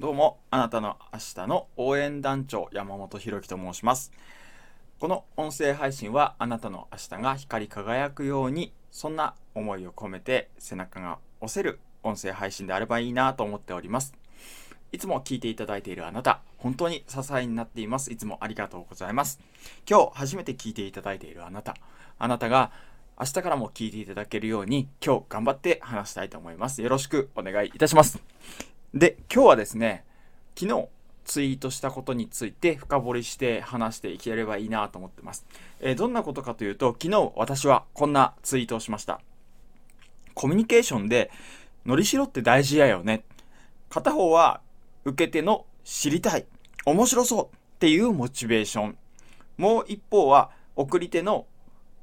どうも、あなたの明日の応援団長山本博樹と申します。この音声配信はあなたの明日が光り輝くように、そんな思いを込めて背中が押せる音声配信であればいいなと思っております。いつも聞いていただいているあなた、本当に支えになっています。いつもありがとうございます。今日初めて聞いていただいているあなた、あなたが明日からも聞いていただけるように今日頑張って話したいと思います。よろしくお願いいたします。で、今日はですね、昨日ツイートしたことについて深掘りして話していければいいなと思ってます。えー、どんなことかというと、昨日私はこんなツイートをしました。コミュニケーションで、のりしろって大事やよね。片方は受け手の知りたい、面白そうっていうモチベーション。もう一方は送り手の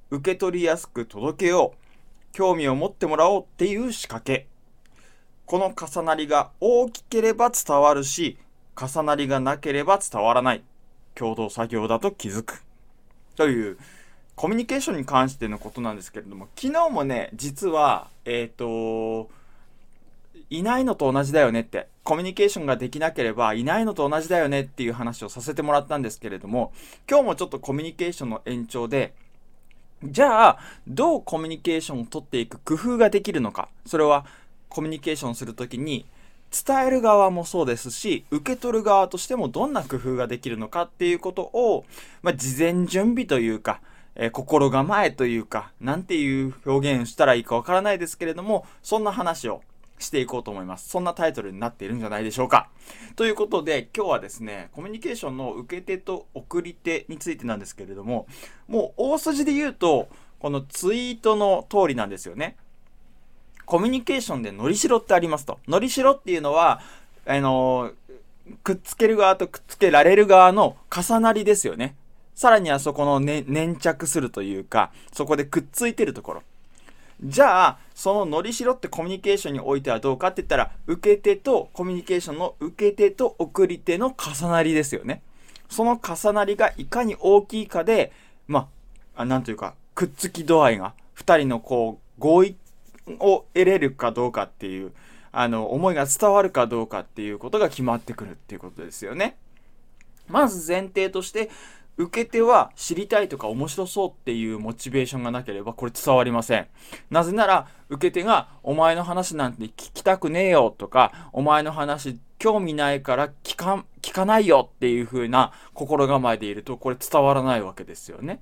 受け取りやすく届けよう、興味を持ってもらおうっていう仕掛け。この重なりが大きければ伝わるし、重なりがなければ伝わらない。共同作業だと気づく。という、コミュニケーションに関してのことなんですけれども、昨日もね、実は、えっ、ー、と、いないのと同じだよねって、コミュニケーションができなければいないのと同じだよねっていう話をさせてもらったんですけれども、今日もちょっとコミュニケーションの延長で、じゃあ、どうコミュニケーションを取っていく工夫ができるのか。それは、コミュニケーションするときに伝える側もそうですし受け取る側としてもどんな工夫ができるのかっていうことを、まあ、事前準備というか、えー、心構えというか何ていう表現したらいいかわからないですけれどもそんな話をしていこうと思います。そんなタイトルになっているんじゃないでしょうか。ということで、今日はですね、コミュニケーションの受け手と送り手についてなんですけれども、もう大筋で言うと、このツイートの通りなんですよね。コミュニケーションでのりしろってありますと。のりしろっていうのは、あの、くっつける側とくっつけられる側の重なりですよね。さらにはそこの、ね、粘着するというか、そこでくっついてるところ。じゃあ、そののりしろってコミュニケーションにおいてはどうかって言ったら、受け手とコミュニケーションの受け手と送り手の重なりですよね。その重なりがいかに大きいかで、まあ、なんというか、くっつき度合いが、二人のこう、合意を得れるかどうかっていう、あの、思いが伝わるかどうかっていうことが決まってくるっていうことですよね。まず前提として、受け手は知りたいとか面白そうっていうモチベーションがなければこれ伝わりません。なぜなら受け手がお前の話なんて聞きたくねえよとかお前の話興味ないから聞か聞かないよっていう風な心構えでいるとこれ伝わらないわけですよね。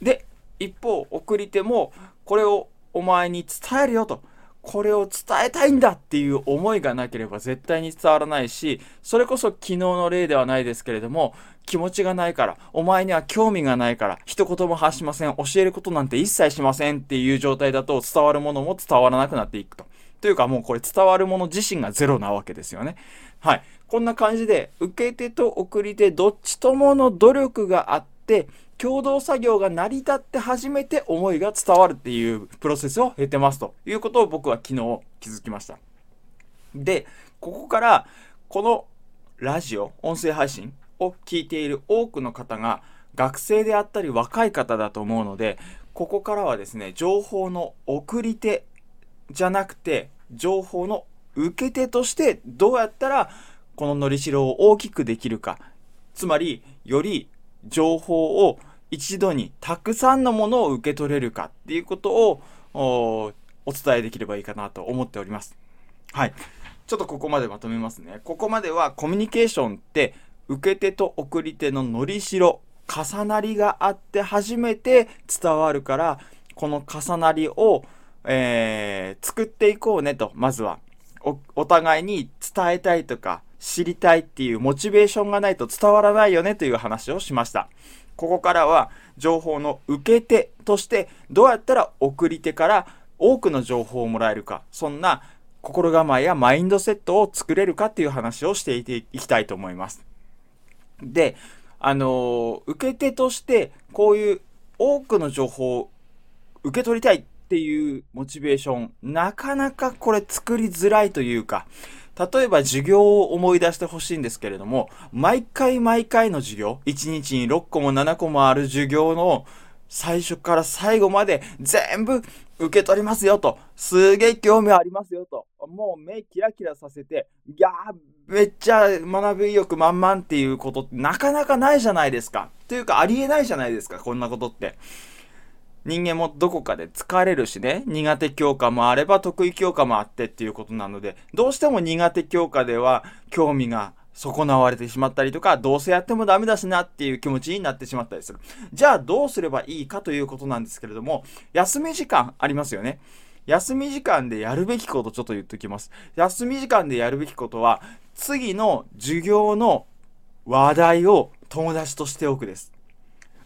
で、一方送り手もこれをお前に伝えるよと。これを伝えたいんだっていう思いがなければ絶対に伝わらないし、それこそ昨日の例ではないですけれども、気持ちがないから、お前には興味がないから、一言も発しません、教えることなんて一切しませんっていう状態だと伝わるものも伝わらなくなっていくと。というかもうこれ伝わるもの自身がゼロなわけですよね。はい。こんな感じで、受け手と送り手どっちともの努力があって、共同作業が成り立って初めて思いが伝わるっていうプロセスを経てますということを僕は昨日気づきました。で、ここからこのラジオ、音声配信を聞いている多くの方が学生であったり若い方だと思うので、ここからはですね、情報の送り手じゃなくて、情報の受け手としてどうやったらこののりしろを大きくできるか。つまり、より情報を一度にたくさんのものを受け取れるかっていうことをお伝えできればいいかなと思っております。はい。ちょっとここまでまとめますね。ここまではコミュニケーションって受け手と送り手ののりしろ、重なりがあって初めて伝わるから、この重なりを、えー、作っていこうねと、まずはお。お互いに伝えたいとか知りたいっていうモチベーションがないと伝わらないよねという話をしました。ここからは情報の受け手としてどうやったら送り手から多くの情報をもらえるか、そんな心構えやマインドセットを作れるかっていう話をしていきたいと思います。で、あの、受け手としてこういう多くの情報を受け取りたいっていうモチベーション、なかなかこれ作りづらいというか、例えば授業を思い出してほしいんですけれども、毎回毎回の授業、1日に6個も7個もある授業の最初から最後まで全部受け取りますよと、すげえ興味ありますよと、もう目キラキラさせて、いやー、めっちゃ学び意欲満々っていうことってなかなかないじゃないですか。というかありえないじゃないですか、こんなことって。人間もどこかで疲れるしね、苦手教科もあれば得意教科もあってっていうことなので、どうしても苦手教科では興味が損なわれてしまったりとか、どうせやってもダメだしなっていう気持ちになってしまったりする。じゃあどうすればいいかということなんですけれども、休み時間ありますよね。休み時間でやるべきことちょっと言っておきます。休み時間でやるべきことは、次の授業の話題を友達としておくです。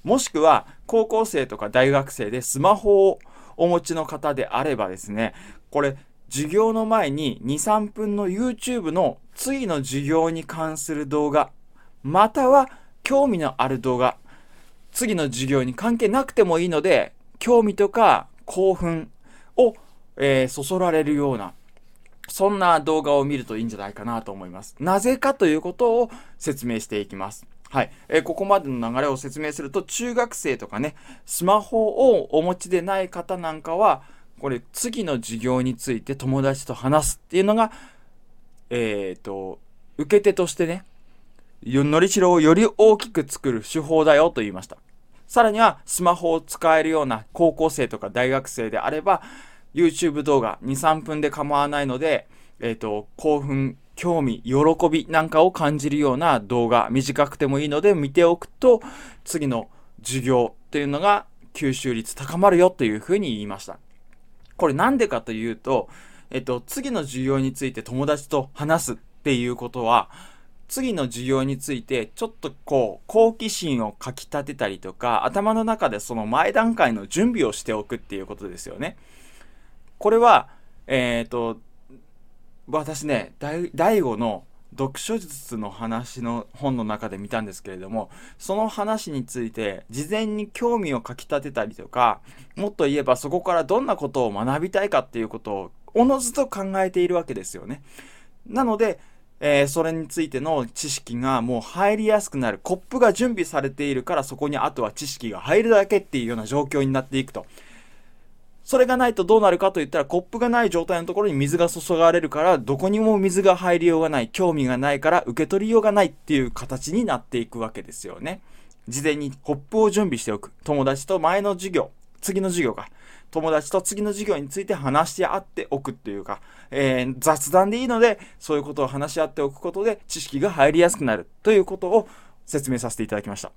もしくは、高校生とか大学生でスマホをお持ちの方であればですね、これ、授業の前に2、3分の YouTube の次の授業に関する動画、または興味のある動画、次の授業に関係なくてもいいので、興味とか興奮を、えー、そそられるような、そんな動画を見るといいんじゃないかなと思います。なぜかということを説明していきます。はい。えー、ここまでの流れを説明すると、中学生とかね、スマホをお持ちでない方なんかは、これ、次の授業について友達と話すっていうのが、えっ、ー、と、受け手としてね、のりしろをより大きく作る手法だよと言いました。さらには、スマホを使えるような高校生とか大学生であれば、YouTube 動画2、3分で構わないので、えっ、ー、と、興奮興味、喜びなんかを感じるような動画、短くてもいいので見ておくと、次の授業っていうのが吸収率高まるよというふうに言いました。これなんでかというと、えっと、次の授業について友達と話すっていうことは、次の授業についてちょっとこう好奇心をかきたてたりとか頭の中でその前段階の準備をしておくっていうことですよね。これはえっ、ー、と私ね大悟の読書術の話の本の中で見たんですけれどもその話について事前に興味をかきたてたりとかもっと言えばそこからどんなことを学びたいかっていうことをおのずと考えているわけですよね。なので、えー、それについての知識がもう入りやすくなるコップが準備されているからそこにあとは知識が入るだけっていうような状況になっていくと。それがないとどうなるかといったらコップがない状態のところに水が注がれるからどこにも水が入りようがない興味がないから受け取りようがないっていう形になっていくわけですよね。事前にコップを準備しておく。友達と前の授業次の授業が友達と次の授業について話し合っておくっていうか、えー、雑談でいいのでそういうことを話し合っておくことで知識が入りやすくなるということを説明させていただきました。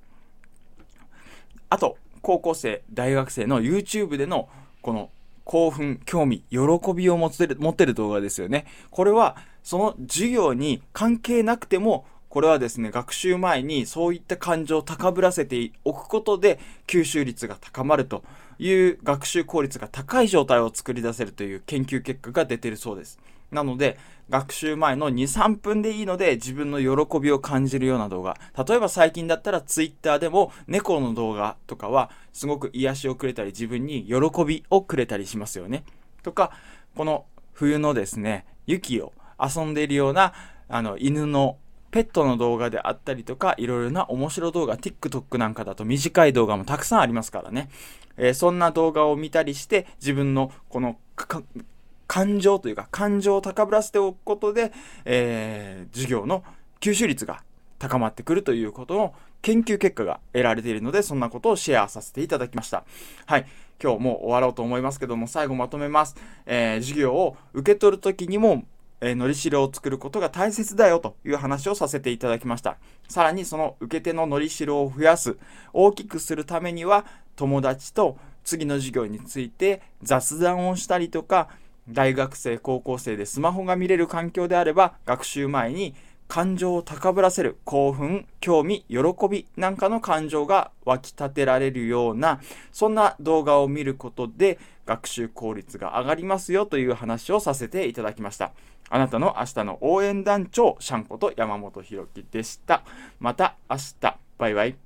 あと高校生大学生の YouTube でのこの興奮、興味、喜びを持てる持ってる動画ですよね。これはその授業に関係なくてもこれはですね、学習前にそういった感情を高ぶらせておくことで吸収率が高まるという学習効率が高い状態を作り出せるという研究結果が出てるそうです。なので、学習前の2、3分でいいので自分の喜びを感じるような動画。例えば最近だったら Twitter でも猫の動画とかはすごく癒しをくれたり自分に喜びをくれたりしますよね。とか、この冬のですね、雪を遊んでいるようなあの犬のペットの動画であったりとか、いろいろな面白動画、TikTok なんかだと短い動画もたくさんありますからね。えー、そんな動画を見たりして、自分のこの感情というか感情を高ぶらせておくことで、えー、授業の吸収率が高まってくるということの研究結果が得られているのでそんなことをシェアさせていただきました。はい。今日も終わろうと思いますけども最後まとめます、えー、授業を受け取る時にもえー、のりしろを作ることが大切だよという話をさせていただきました。さらにその受け手ののりしろを増やす、大きくするためには友達と次の授業について雑談をしたりとか、大学生、高校生でスマホが見れる環境であれば、学習前に感情を高ぶらせる興奮、興味、喜びなんかの感情が湧き立てられるような、そんな動画を見ることで学習効率が上がりますよという話をさせていただきました。あなたの明日の応援団長、シャンコと山本博樹でした。また明日、バイバイ。